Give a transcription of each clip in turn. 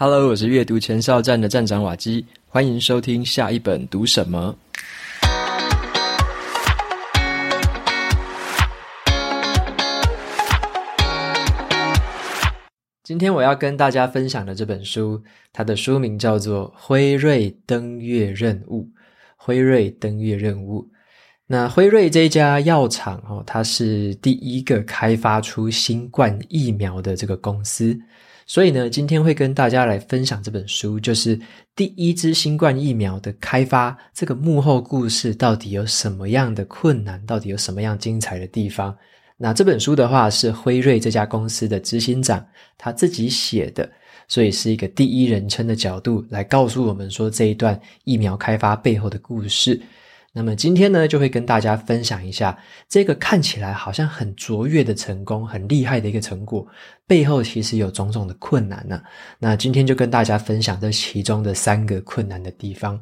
Hello，我是阅读前哨站的站长瓦基，欢迎收听下一本读什么。今天我要跟大家分享的这本书，它的书名叫做《辉瑞登月任务》。辉瑞登月任务，那辉瑞这家药厂哦，它是第一个开发出新冠疫苗的这个公司。所以呢，今天会跟大家来分享这本书，就是第一支新冠疫苗的开发，这个幕后故事到底有什么样的困难，到底有什么样精彩的地方。那这本书的话，是辉瑞这家公司的执行长他自己写的，所以是一个第一人称的角度来告诉我们说这一段疫苗开发背后的故事。那么今天呢，就会跟大家分享一下这个看起来好像很卓越的成功，很厉害的一个成果，背后其实有种种的困难呢、那今天就跟大家分享这其中的三个困难的地方。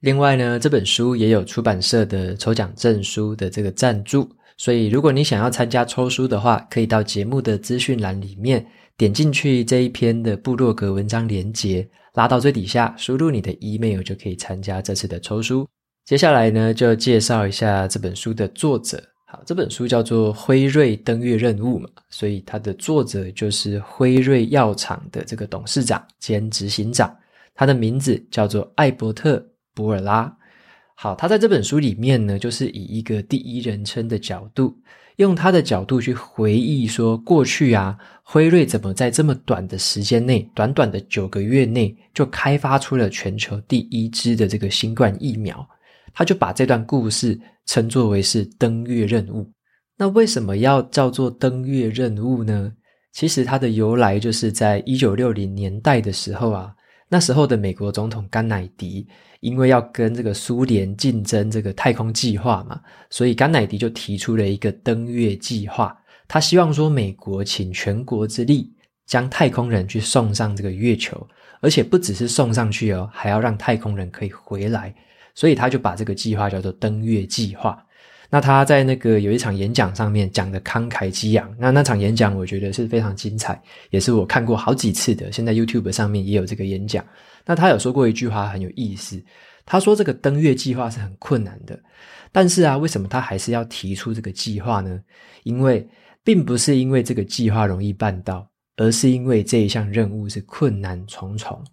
另外呢，这本书也有出版社的抽奖证书的这个赞助，所以如果你想要参加抽书的话，可以到节目的资讯栏里面点进去这一篇的部落格文章连接，拉到最底下，输入你的 email 就可以参加这次的抽书。接下来呢，就介绍一下这本书的作者。好，这本书叫做《辉瑞登月任务》嘛，所以它的作者就是辉瑞药厂的这个董事长兼执行长，他的名字叫做艾伯特·博尔拉。好，他在这本书里面呢，就是以一个第一人称的角度，用他的角度去回忆说，过去啊，辉瑞怎么在这么短的时间内，短短的九个月内，就开发出了全球第一支的这个新冠疫苗。他就把这段故事称作为是登月任务。那为什么要叫做登月任务呢？其实它的由来就是在一九六零年代的时候啊，那时候的美国总统甘乃迪因为要跟这个苏联竞争这个太空计划嘛，所以甘乃迪就提出了一个登月计划。他希望说美国请全国之力将太空人去送上这个月球，而且不只是送上去哦，还要让太空人可以回来。所以他就把这个计划叫做登月计划。那他在那个有一场演讲上面讲的慷慨激昂。那那场演讲我觉得是非常精彩，也是我看过好几次的。现在 YouTube 上面也有这个演讲。那他有说过一句话很有意思，他说这个登月计划是很困难的，但是啊，为什么他还是要提出这个计划呢？因为并不是因为这个计划容易办到，而是因为这一项任务是困难重重。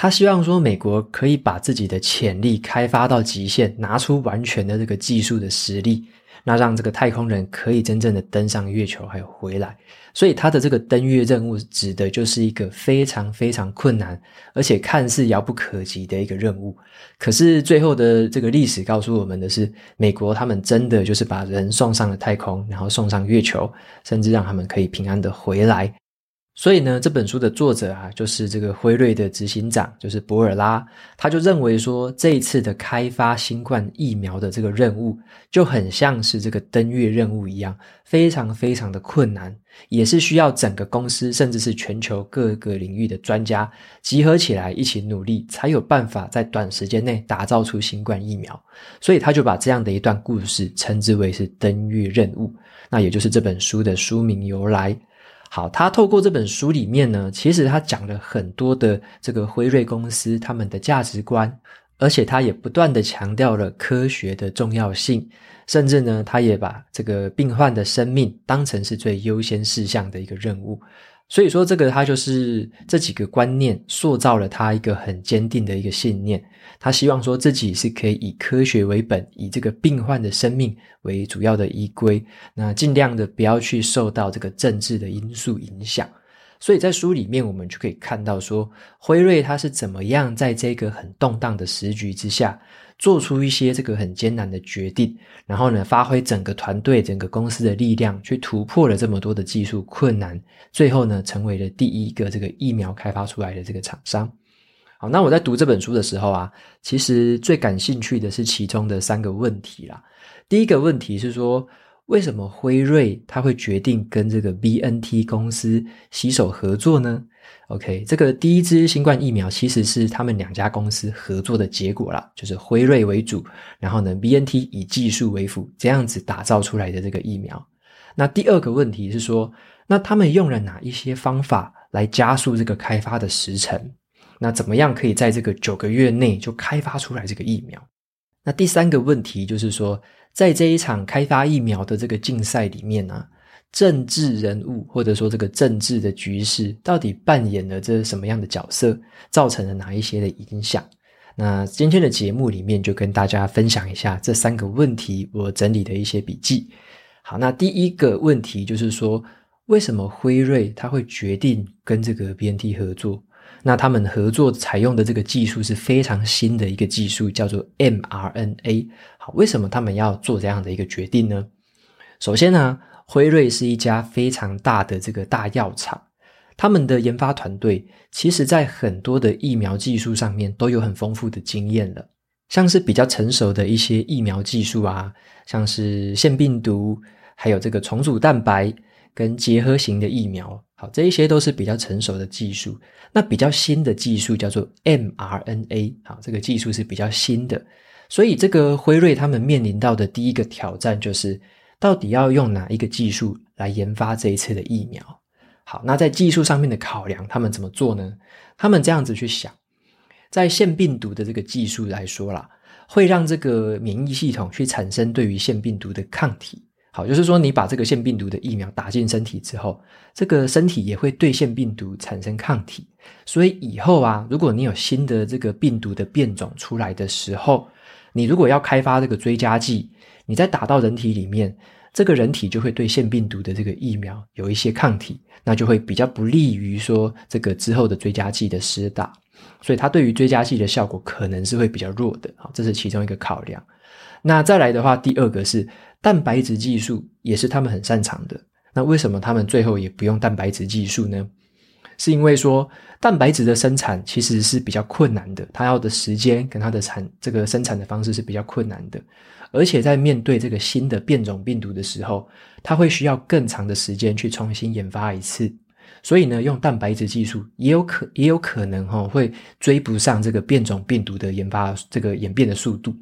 他希望说，美国可以把自己的潜力开发到极限，拿出完全的这个技术的实力，那让这个太空人可以真正的登上月球，还有回来。所以他的这个登月任务指的就是一个非常非常困难，而且看似遥不可及的一个任务。可是最后的这个历史告诉我们的是，美国他们真的就是把人送上了太空，然后送上月球，甚至让他们可以平安的回来。所以呢，这本书的作者啊，就是这个辉瑞的执行长，就是博尔拉，他就认为说，这一次的开发新冠疫苗的这个任务，就很像是这个登月任务一样，非常非常的困难，也是需要整个公司，甚至是全球各个领域的专家集合起来一起努力，才有办法在短时间内打造出新冠疫苗。所以他就把这样的一段故事称之为是登月任务，那也就是这本书的书名由来。好，他透过这本书里面呢，其实他讲了很多的这个辉瑞公司他们的价值观，而且他也不断地强调了科学的重要性，甚至呢，他也把这个病患的生命当成是最优先事项的一个任务。所以说，这个他就是这几个观念塑造了他一个很坚定的一个信念。他希望说自己是可以以科学为本，以这个病患的生命为主要的依归，那尽量的不要去受到这个政治的因素影响。所以在书里面，我们就可以看到说，辉瑞他是怎么样在这个很动荡的时局之下，做出一些这个很艰难的决定，然后呢，发挥整个团队、整个公司的力量，去突破了这么多的技术困难，最后呢，成为了第一个这个疫苗开发出来的这个厂商。好，那我在读这本书的时候啊，其实最感兴趣的是其中的三个问题啦。第一个问题是说，为什么辉瑞他会决定跟这个 BNT 公司携手合作呢？OK，这个第一支新冠疫苗其实是他们两家公司合作的结果啦，就是辉瑞为主，然后呢，BNT 以技术为辅，这样子打造出来的这个疫苗。那第二个问题是说，那他们用了哪一些方法来加速这个开发的时程那怎么样可以在这个九个月内就开发出来这个疫苗？那第三个问题就是说，在这一场开发疫苗的这个竞赛里面呢、政治人物或者说这个政治的局势到底扮演了这什么样的角色，造成了哪一些的影响？那今天的节目里面就跟大家分享一下这三个问题，我整理的一些笔记。好，那第一个问题就是说，为什么辉瑞他会决定跟这个 BNT 合作？那他们合作采用的这个技术是非常新的一个技术，叫做 mRNA。好，为什么他们要做这样的一个决定呢？首先呢，辉瑞是一家非常大的这个大药厂，他们的研发团队其实在很多的疫苗技术上面都有很丰富的经验了，像是比较成熟的一些疫苗技术啊，像是腺病毒，还有这个重组蛋白跟结合型的疫苗。好，这一些都是比较成熟的技术。那比较新的技术叫做 mRNA，好，这个技术是比较新的。所以这个辉瑞他们面临到的第一个挑战就是，到底要用哪一个技术来研发这一次的疫苗？好，那在技术上面的考量，他们怎么做呢？他们这样子去想，在腺病毒的这个技术来说啦，会让这个免疫系统去产生对于腺病毒的抗体。好，就是说你把这个腺病毒的疫苗打进身体之后，这个身体也会对腺病毒产生抗体。所以以后啊，如果你有新的这个病毒的变种出来的时候，你如果要开发这个追加剂，你再打到人体里面，这个人体就会对腺病毒的这个疫苗有一些抗体，那就会比较不利于说这个之后的追加剂的施打。所以它对于追加剂的效果可能是会比较弱的。好，这是其中一个考量。那再来的话，第二个是。蛋白质技术也是他们很擅长的。那为什么他们最后也不用蛋白质技术呢？是因为说蛋白质的生产其实是比较困难的，它要的时间跟它的产这个生产的方式是比较困难的。而且在面对这个新的变种病毒的时候，它会需要更长的时间去重新研发一次。所以呢，用蛋白质技术也有可也有可能哈、会追不上这个变种病毒的研发这个演变的速度。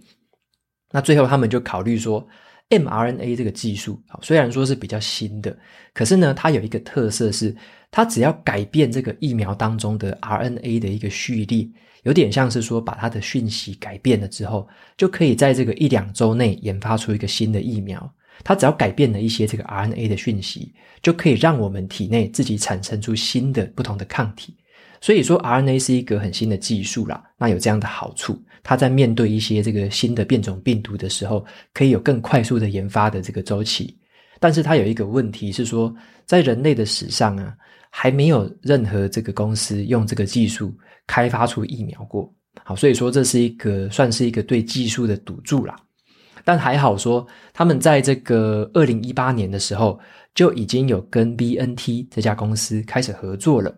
那最后他们就考虑说。mRNA 这个技术，好，虽然说是比较新的，可是呢，它有一个特色是，它只要改变这个疫苗当中的 RNA 的一个序列，有点像是说把它的讯息改变了之后，就可以在这个一两周内研发出一个新的疫苗。它只要改变了一些这个 RNA 的讯息，就可以让我们体内自己产生出新的不同的抗体。所以说，RNA 是一个很新的技术啦。那有这样的好处，它在面对一些这个新的变种病毒的时候，可以有更快速的研发的这个周期。但是它有一个问题是说，在人类的史上啊，还没有任何这个公司用这个技术开发出疫苗过。好，所以说这是一个算是一个对技术的赌注啦。但还好说，他们在这个二零一八年的时候就已经有跟 BNT 这家公司开始合作了。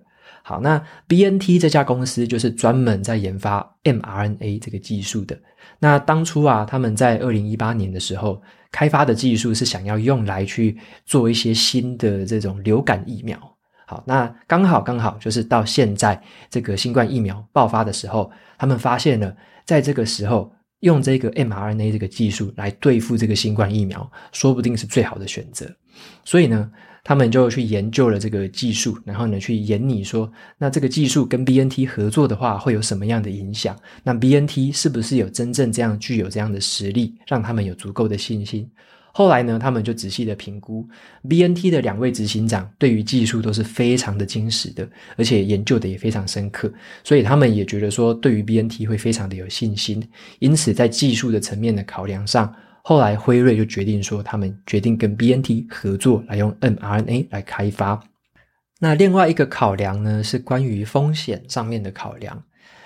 好，那 BNT 这家公司就是专门在研发 mRNA 这个技术的。那当初啊，他们在二零一八年的时候开发的技术是想要用来去做一些新的这种流感疫苗。好，那刚好刚好就是到现在这个新冠疫苗爆发的时候，他们发现了在这个时候用这个 mRNA 这个技术来对付这个新冠疫苗，说不定是最好的选择。所以呢，他们就去研究了这个技术，然后呢，去研拟说，那这个技术跟 BNT 合作的话，会有什么样的影响？那 BNT 是不是有真正这样具有这样的实力，让他们有足够的信心？后来呢，他们就仔细的评估 BNT 的两位执行长，对于技术都是非常的精实的，而且研究的也非常深刻，所以他们也觉得说，对于 BNT 会非常的有信心。因此，在技术的层面的考量上。后来，辉瑞就决定说，他们决定跟 BNT 合作，来用 mRNA 来开发。那另外一个考量呢，是关于风险上面的考量。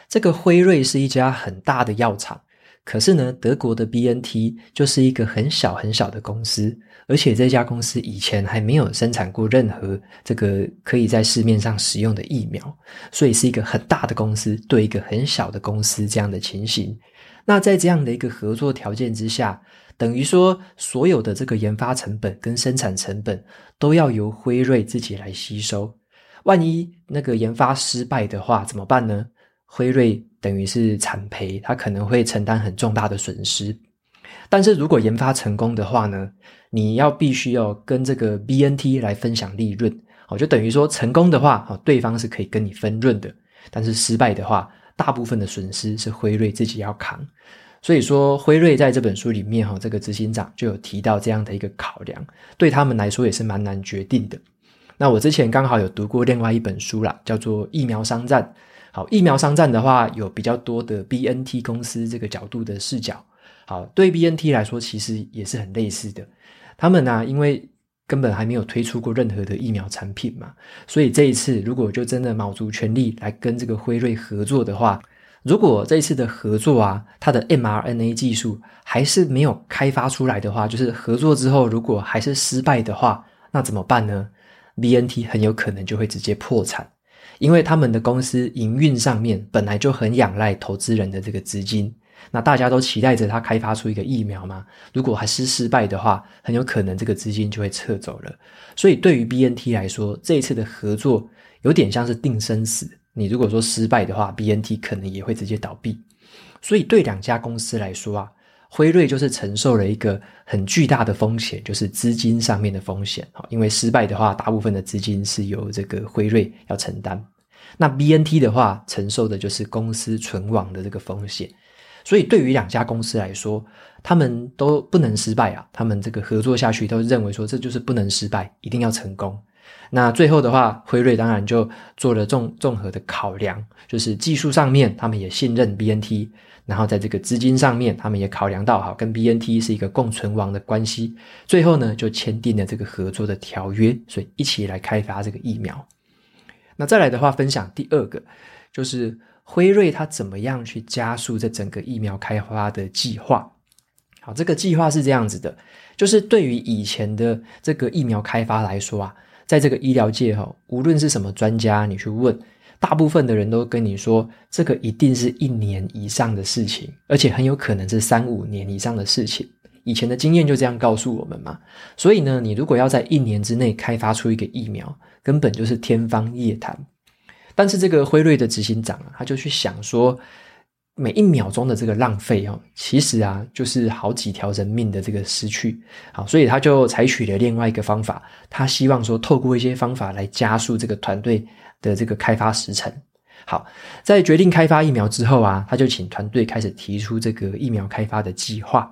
这个辉瑞是一家很大的药厂，可是呢，德国的 BNT 就是一个很小很小的公司，而且这家公司以前还没有生产过任何这个可以在市面上使用的疫苗，所以是一个很大的公司对一个很小的公司这样的情形。那在这样的一个合作条件之下，等于说，所有的这个研发成本跟生产成本都要由辉瑞自己来吸收。万一那个研发失败的话，怎么办呢？辉瑞等于是惨赔，他可能会承担很重大的损失。但是如果研发成功的话呢，你要必须要跟这个 BNT 来分享利润，哦，就等于说成功的话，哦，对方是可以跟你分润的。但是失败的话，大部分的损失是辉瑞自己要扛。所以说，辉瑞在这本书里面哈，这个执行长就有提到这样的一个考量，对他们来说也是蛮难决定的。那我之前刚好有读过另外一本书啦，叫做《疫苗商战》。好，疫苗商战的话，有比较多的 BNT 公司这个角度的视角。好，对 BNT 来说，其实也是很类似的。他们呢、因为根本还没有推出过任何的疫苗产品嘛，所以这一次如果就真的卯足全力来跟这个辉瑞合作的话，如果这一次的合作啊，它的 mRNA 技术还是没有开发出来的话，就是合作之后如果还是失败的话，那怎么办呢？BNT 很有可能就会直接破产。因为他们的公司营运上面本来就很仰赖投资人的这个资金，那大家都期待着他开发出一个疫苗嘛。如果还是失败的话，很有可能这个资金就会撤走了。所以对于 BNT 来说，这一次的合作有点像是定生死。你如果说失败的话，BNT 可能也会直接倒闭。所以对两家公司来说啊。辉瑞就是承受了一个很巨大的风险，就是资金上面的风险。因为失败的话，大部分的资金是由这个辉瑞要承担。那 BNT 的话，承受的就是公司存亡的这个风险。所以对于两家公司来说，他们都不能失败啊。他们这个合作下去，都认为说这就是不能失败，一定要成功。那最后的话，辉瑞当然就做了综综合的考量，就是技术上面，他们也信任 BNT。然后在这个资金上面，他们也考量到，哈，跟 BNT 是一个共存亡的关系。最后呢，就签订了这个合作的条约，所以一起来开发这个疫苗。那再来的话，分享第二个，就是辉瑞它怎么样去加速这整个疫苗开发的计划。好，这个计划是这样子的，就是对于以前的这个疫苗开发来说啊，在这个医疗界哈，无论是什么专家，你去问。大部分的人都跟你说，这个一定是一年以上的事情，而且很有可能是三五年以上的事情。以前的经验就这样告诉我们嘛。所以呢，你如果要在一年之内开发出一个疫苗，根本就是天方夜谭。但是这个辉瑞的执行长啊，他就去想说，每一秒钟的这个浪费哦，其实啊，就是好几条人命的这个失去。好，所以他就采取了另外一个方法，他希望说，透过一些方法来加速这个团队。的这个开发时程，好，在决定开发疫苗之后啊，他就请团队开始提出这个疫苗开发的计划。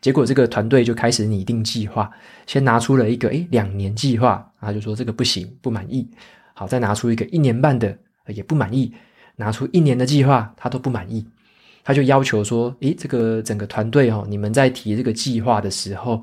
结果这个团队就开始拟定计划，先拿出了一个诶两年计划，他就说这个不行，不满意。好，再拿出一个一年半的，也不满意。拿出一年的计划，他都不满意。他就要求说，诶，这个整个团队哦，你们在提这个计划的时候，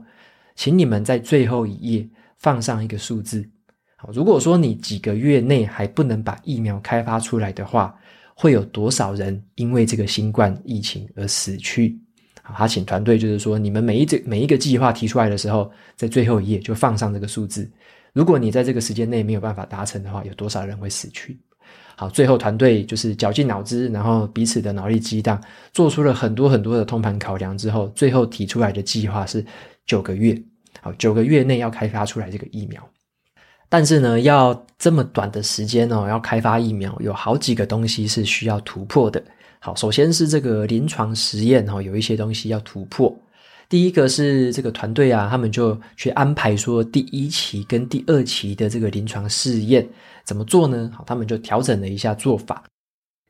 请你们在最后一页放上一个数字。好，如果说你几个月内还不能把疫苗开发出来的话，会有多少人因为这个新冠疫情而死去？好，他请团队就是说，你们每一个每一个计划提出来的时候，在最后一页就放上这个数字。如果你在这个时间内没有办法达成的话，有多少人会死去？好，最后团队就是绞尽脑汁，然后彼此的脑力激荡，做出了很多很多的通盘考量之后，最后提出来的计划是九个月。好，九个月内要开发出来这个疫苗。但是呢，要这么短的时间哦，要开发疫苗，有好几个东西是需要突破的。好，首先是这个临床实验哦，有一些东西要突破。第一个是这个团队啊，他们就去安排说第一期跟第二期的这个临床试验怎么做呢？好，他们就调整了一下做法。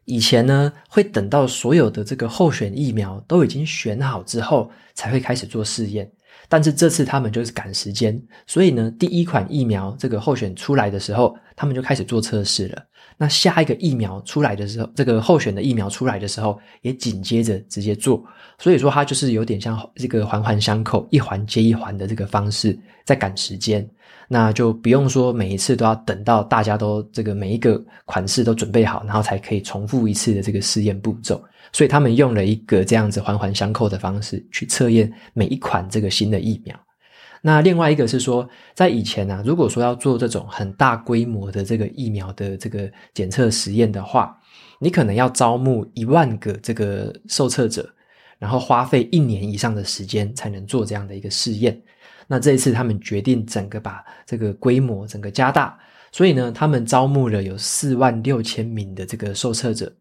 以前呢，会等到所有的这个候选疫苗都已经选好之后，才会开始做试验。但是这次他们就是赶时间，所以呢，第一款疫苗这个候选出来的时候，他们就开始做测试了。那下一个疫苗出来的时候，这个候选的疫苗出来的时候，也紧接着直接做。所以说，它就是有点像这个环环相扣，一环接一环的这个方式，在赶时间。那就不用说每一次都要等到大家都这个每一个款式都准备好，然后才可以重复一次的这个试验步骤。所以他们用了一个这样子环环相扣的方式去测验每一款这个新的疫苗。那另外一个是说，在以前啊，如果说要做这种很大规模的这个疫苗的这个检测实验的话，你可能要招募一万个这个受测者，然后花费一年以上的时间才能做这样的一个试验。那这一次他们决定整个把这个规模整个加大，所以呢，他们招募了有四万六千名的这个受测者。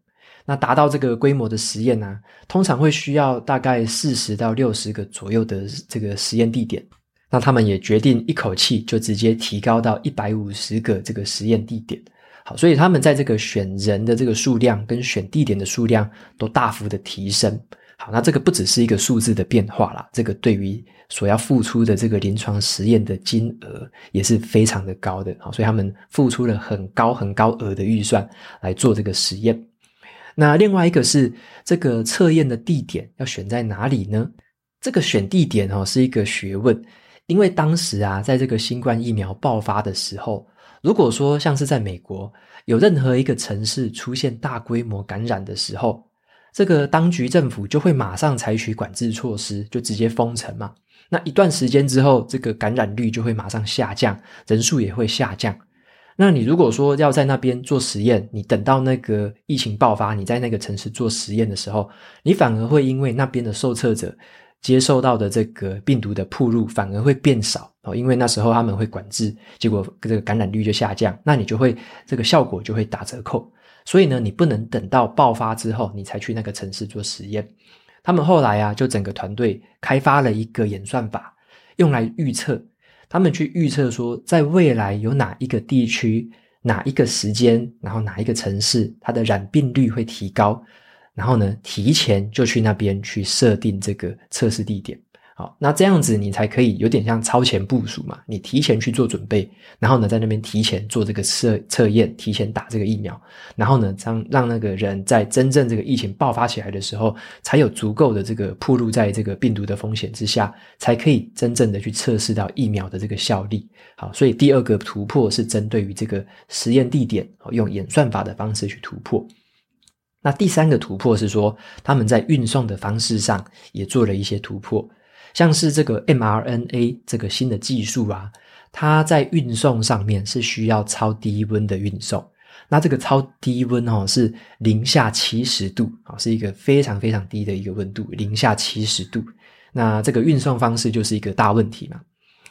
那达到这个规模的实验呢、通常会需要大概四十到六十个左右的这个实验地点。那他们也决定一口气就直接提高到一百五十个这个实验地点。好，所以他们在这个选人的这个数量跟选地点的数量都大幅的提升。好，那这个不只是一个数字的变化啦，这个对于所要付出的这个临床实验的金额也是非常的高的。好，所以他们付出了很高很高额的预算来做这个实验。那另外一个是这个测验的地点要选在哪里呢？这个选地点哦是一个学问，因为当时啊，在这个新冠疫苗爆发的时候，如果说像是在美国有任何一个城市出现大规模感染的时候，这个当局政府就会马上采取管制措施，就直接封城嘛。那一段时间之后，这个感染率就会马上下降，人数也会下降。那你如果说要在那边做实验，你等到那个疫情爆发，你在那个城市做实验的时候，你反而会因为那边的受测者接受到的这个病毒的暴露反而会变少哦，因为那时候他们会管制，结果这个感染率就下降，那你就会这个效果就会打折扣。所以呢，你不能等到爆发之后你才去那个城市做实验。他们后来啊，就整个团队开发了一个演算法，用来预测。他们去预测说，在未来有哪一个地区、哪一个时间，然后哪一个城市，它的染病率会提高，然后呢，提前就去那边去设定这个测试地点。好，那这样子你才可以有点像超前部署嘛，你提前去做准备，然后呢，在那边提前做这个测测验，提前打这个疫苗，然后呢，让让那个人在真正这个疫情爆发起来的时候，才有足够的这个暴露在这个病毒的风险之下，才可以真正的去测试到疫苗的这个效力。好，所以第二个突破是针对于这个实验地点，用演算法的方式去突破。那第三个突破是说，他们在运送的方式上也做了一些突破。像是这个 mRNA 这个新的技术啊，它在运送上面是需要超低温的运送。那这个超低温哦，是零下七十度啊，是一个非常非常低的一个温度，零下七十度。那这个运送方式就是一个大问题嘛。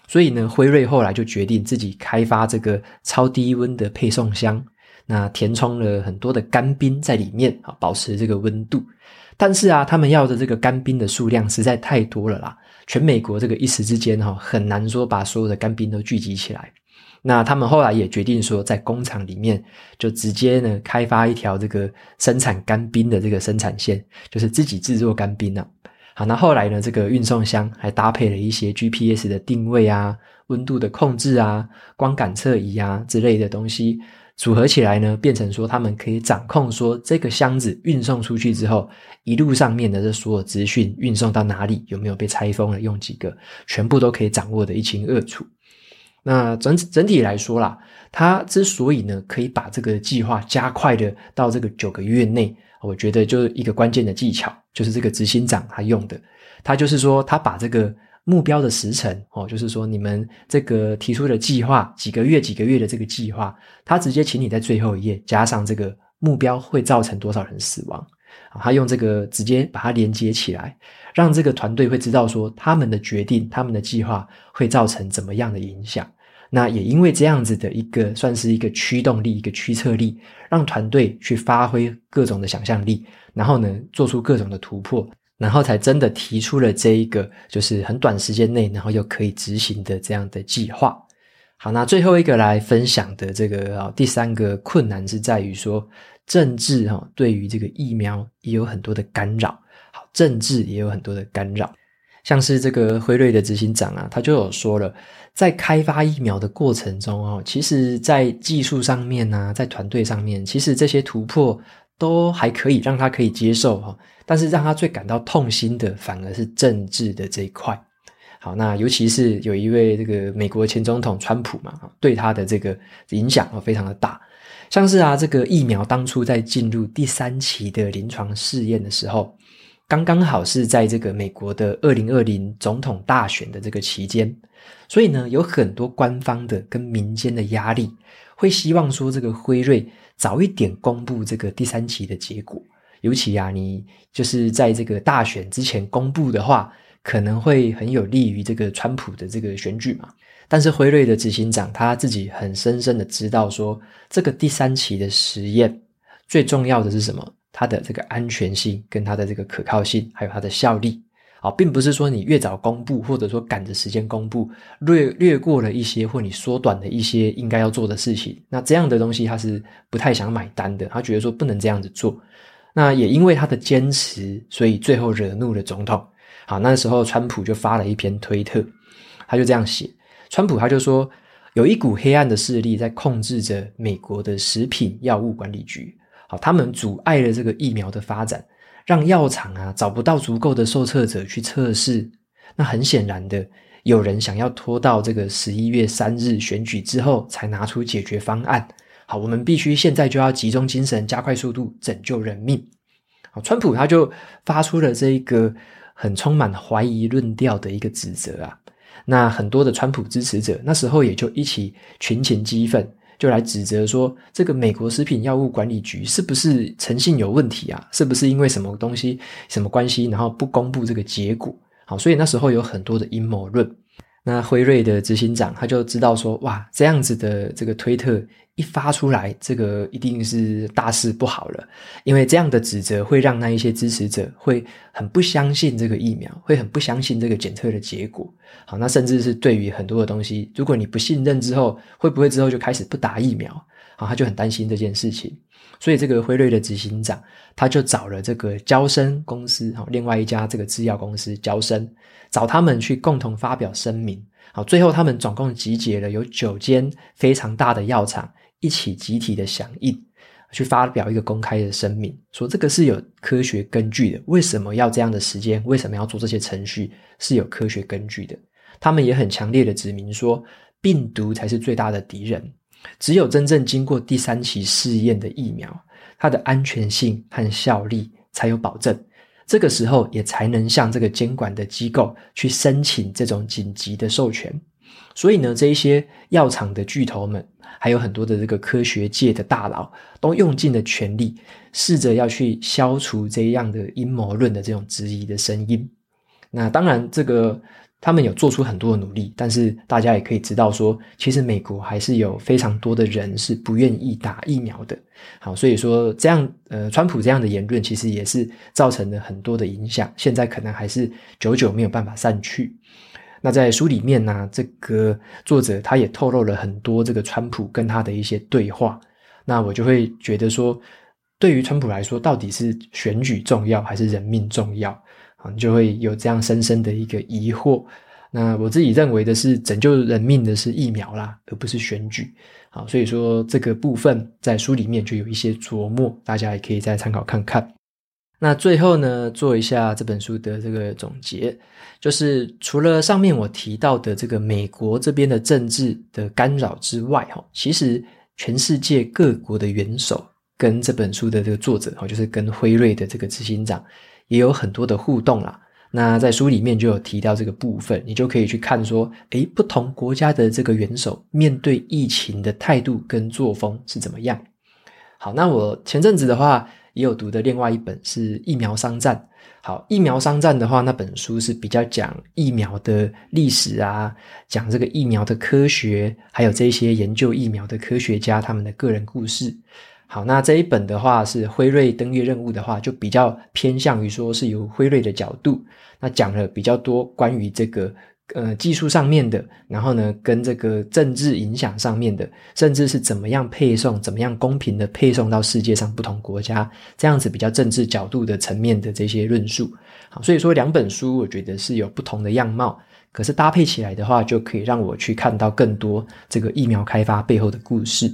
所以呢，辉瑞后来就决定自己开发这个超低温的配送箱，那填充了很多的干冰在里面啊，保持这个温度。但是啊，他们要的这个干冰的数量实在太多了啦。全美国这个一时之间哈，很难说把所有的干冰都聚集起来。那他们后来也决定说，在工厂里面就直接呢开发一条这个生产干冰的这个生产线，就是自己制作干冰啊。好，那后来呢，这个运送箱还搭配了一些 GPS 的定位啊、温度的控制啊、光感测仪啊之类的东西。组合起来呢，变成说他们可以掌控说这个箱子运送出去之后，一路上面的这所有资讯运送到哪里，有没有被拆封了，用几个，全部都可以掌握的一清二楚。那整整体来说啦，他之所以呢可以把这个计划加快的到这个九个月内，我觉得就是一个关键的技巧，就是这个执行长他用的，他就是说他把这个。目标的时程哦，就是说你们这个提出的计划几个月几个月的这个计划，他直接请你在最后一页加上这个目标会造成多少人死亡啊？他用这个直接把它连接起来，让这个团队会知道说他们的决定、他们的计划会造成怎么样的影响。那也因为这样子的一个算是一个驱动力、一个驱策力，让团队去发挥各种的想象力，然后呢做出各种的突破。然后才真的提出了这一个，就是很短时间内，然后又可以执行的这样的计划。好，那最后一个来分享的这个啊，第三个困难是在于说，政治哈对于这个疫苗也有很多的干扰。好，政治也有很多的干扰，像是这个辉瑞的执行长啊，他就有说了，在开发疫苗的过程中哦，其实在技术上面啊，在团队上面，其实这些突破。都还可以让他可以接受哈，但是让他最感到痛心的反而是政治的这一块。好，那尤其是有一位这个美国前总统川普嘛，对他的这个影响啊非常的大。像是啊，这个疫苗当初在进入第三期的临床试验的时候，刚刚好是在这个美国的二零二零总统大选的这个期间，所以呢，有很多官方的跟民间的压力，会希望说这个辉瑞。早一点公布这个第三期的结果，尤其啊，你就是在这个大选之前公布的话，可能会很有利于这个川普的这个选举嘛。但是辉瑞的执行长他自己很深深的知道说，这个第三期的实验最重要的是什么？它的这个安全性跟它的这个可靠性，还有它的效力。啊，并不是说你越早公布，或者说赶着时间公布，略略过了一些，或你缩短了一些应该要做的事情。那这样的东西他是不太想买单的，他觉得说不能这样子做。那也因为他的坚持，所以最后惹怒了总统。好，那时候川普就发了一篇推特，他就这样写：川普他就说，有一股黑暗的势力在控制着美国的食品药物管理局。好，他们阻碍了这个疫苗的发展。让药厂啊找不到足够的受测者去测试，那很显然的，有人想要拖到这个十一月三日选举之后才拿出解决方案。好，我们必须现在就要集中精神，加快速度，拯救人命。好，川普他就发出了这一个很充满怀疑论调的一个指责啊，那很多的川普支持者那时候也就一起群情激愤。就来指责说，这个美国食品药物管理局是不是诚信有问题啊？是不是因为什么东西、什么关系，然后不公布这个结果？好，所以那时候有很多的阴谋论。那辉瑞的执行长他就知道说，哇，这样子的这个推特一发出来，这个一定是大事不好了，因为这样的指责会让那一些支持者会很不相信这个疫苗，会很不相信这个检测的结果。好，那甚至是对于很多的东西，如果你不信任之后，会不会之后就开始不打疫苗？啊，他就很担心这件事情。所以这个辉瑞的执行长他就找了这个交生公司，好，另外一家这个制药公司交生。找他们去共同发表声明，好，最后他们总共集结了有九间非常大的药厂一起集体的响应，去发表一个公开的声明，说这个是有科学根据的。为什么要这样的时间？为什么要做这些程序？是有科学根据的。他们也很强烈的指明说，病毒才是最大的敌人，只有真正经过第三期试验的疫苗，它的安全性和效力才有保证。这个时候也才能向这个监管的机构去申请这种紧急的授权。所以呢，这一些药厂的巨头们，还有很多的这个科学界的大佬，都用尽了全力，试着要去消除这样的阴谋论的这种质疑的声音。那当然，这个。他们有做出很多的努力，但是大家也可以知道说，其实美国还是有非常多的人是不愿意打疫苗的。好，所以说这样，呃，川普这样的言论其实也是造成了很多的影响，现在可能还是久久没有办法散去。那在书里面呢，这个作者他也透露了很多这个川普跟他的一些对话。那我就会觉得说，对于川普来说，到底是选举重要还是人命重要？你就会有这样深深的一个疑惑。那我自己认为的是，拯救人命的是疫苗啦，而不是选举。好，所以说这个部分在书里面就有一些琢磨，大家也可以再参考看看。那最后呢，做一下这本书的这个总结，就是除了上面我提到的这个美国这边的政治的干扰之外，哈，其实全世界各国的元首跟这本书的这个作者，哈，就是跟辉瑞的这个执行长。也有很多的互动啦，那在书里面就有提到这个部分，你就可以去看说，诶，不同国家的这个元首面对疫情的态度跟作风是怎么样。好，那我前阵子的话也有读的另外一本是《疫苗商战》。好，《疫苗商战》的话，那本书是比较讲疫苗的历史啊，讲这个疫苗的科学，还有这些研究疫苗的科学家他们的个人故事。好，那这一本的话是辉瑞登月任务的话，就比较偏向于说是由辉瑞的角度，那讲了比较多关于这个呃技术上面的，然后呢跟这个政治影响上面的，甚至是怎么样配送，怎么样公平的配送到世界上不同国家，这样子比较政治角度的层面的这些论述。好，所以说两本书我觉得是有不同的样貌，可是搭配起来的话，就可以让我去看到更多这个疫苗开发背后的故事。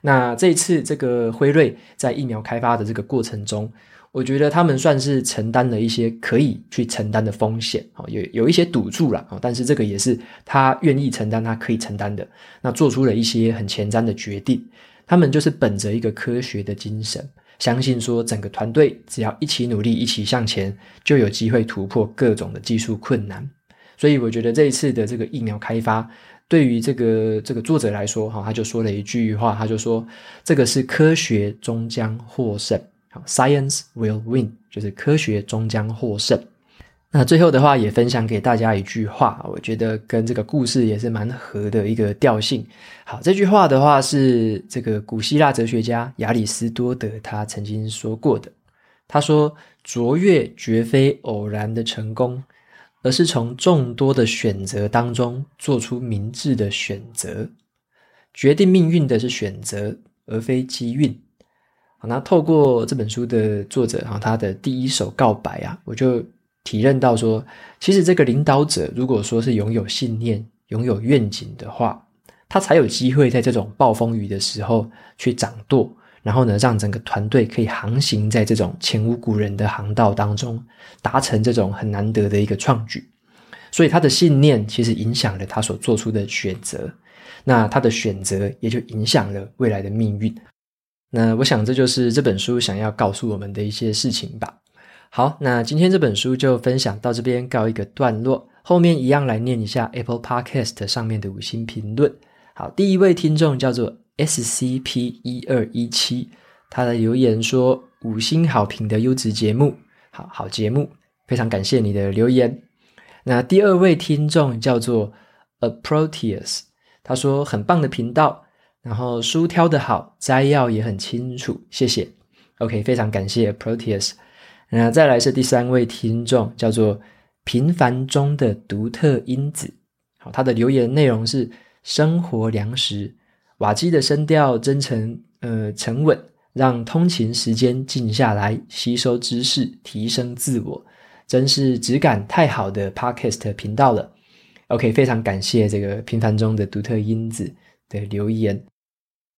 那这一次，这个辉瑞在疫苗开发的这个过程中，我觉得他们算是承担了一些可以去承担的风险，有有一些赌注了，但是这个也是他愿意承担，他可以承担的。那做出了一些很前瞻的决定，他们就是本着一个科学的精神，相信说整个团队只要一起努力，一起向前，就有机会突破各种的技术困难。所以我觉得这一次的这个疫苗开发。对于这个这个作者来说，哈，他就说了一句话，他就说：“这个是科学终将获胜，好，Science will win，就是科学终将获胜。”那最后的话，也分享给大家一句话，我觉得跟这个故事也是蛮合的一个调性。好，这句话的话是这个古希腊哲学家亚里斯多德他曾经说过的：“他说：“卓越绝非偶然的成功，而是从众多的选择当中做出明智的选择。决定命运的是选择，而非机运。”好，那透过这本书的作者哈，他的第一手告白啊，我就体认到说，其实这个领导者如果说是拥有信念、拥有愿景的话，他才有机会在这种暴风雨的时候去掌舵。然后呢，让整个团队可以航行在这种前无古人的航道当中，达成这种很难得的一个创举。所以他的信念其实影响了他所做出的选择，那他的选择也就影响了未来的命运。那我想这就是这本书想要告诉我们的一些事情吧。好，那今天这本书就分享到这边告一个段落，后面一样来念一下 Apple Podcast 上面的五星评论。好，第一位听众叫做。SCP 一二一七，他的留言说：“五星好评的优质节目，好好节目，非常感谢你的留言。”那第二位听众叫做 Aproteus，他说：“很棒的频道，然后书挑得好，摘要也很清楚，谢谢。”OK，非常感谢 Proteus。那再来是第三位听众，叫做平凡中的独特因子，好，他的留言内容是生活粮食。瓦基的声调真诚，呃，沉稳，让通勤时间静下来，吸收知识，提升自我，真是质感太好的 Podcast 频道了。OK，非常感谢这个平凡中的独特因子的留言。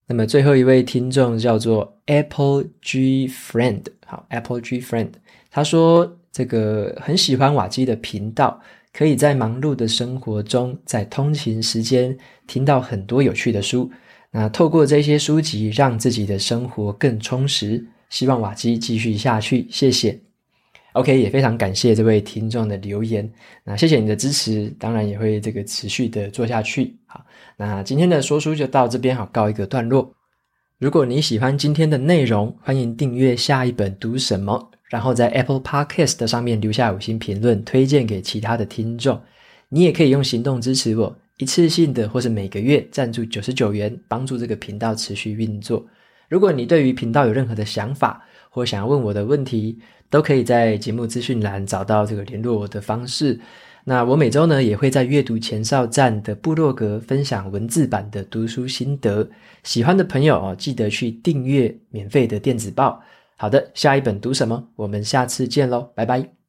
那么最后一位听众叫做 Apple G Friend，好，Apple G Friend，他说这个很喜欢瓦基的频道，可以在忙碌的生活中，在通勤时间听到很多有趣的书。那透过这些书籍，让自己的生活更充实。希望瓦基继续下去，谢谢。OK，也非常感谢这位听众的留言。那谢谢你的支持，当然也会这个持续的做下去。好，那今天的说书就到这边，好，告一个段落。如果你喜欢今天的内容，欢迎订阅下一本读什么，然后在 Apple Podcast 上面留下五星评论，推荐给其他的听众。你也可以用行动支持我。一次性的，或是每个月赞助九十九元，帮助这个频道持续运作。如果你对于频道有任何的想法，或想要问我的问题，都可以在节目资讯栏找到这个联络我的方式。那我每周呢，也会在阅读前哨站的部落格分享文字版的读书心得。喜欢的朋友哦，记得去订阅免费的电子报。好的，下一本读什么？我们下次见喽，拜拜。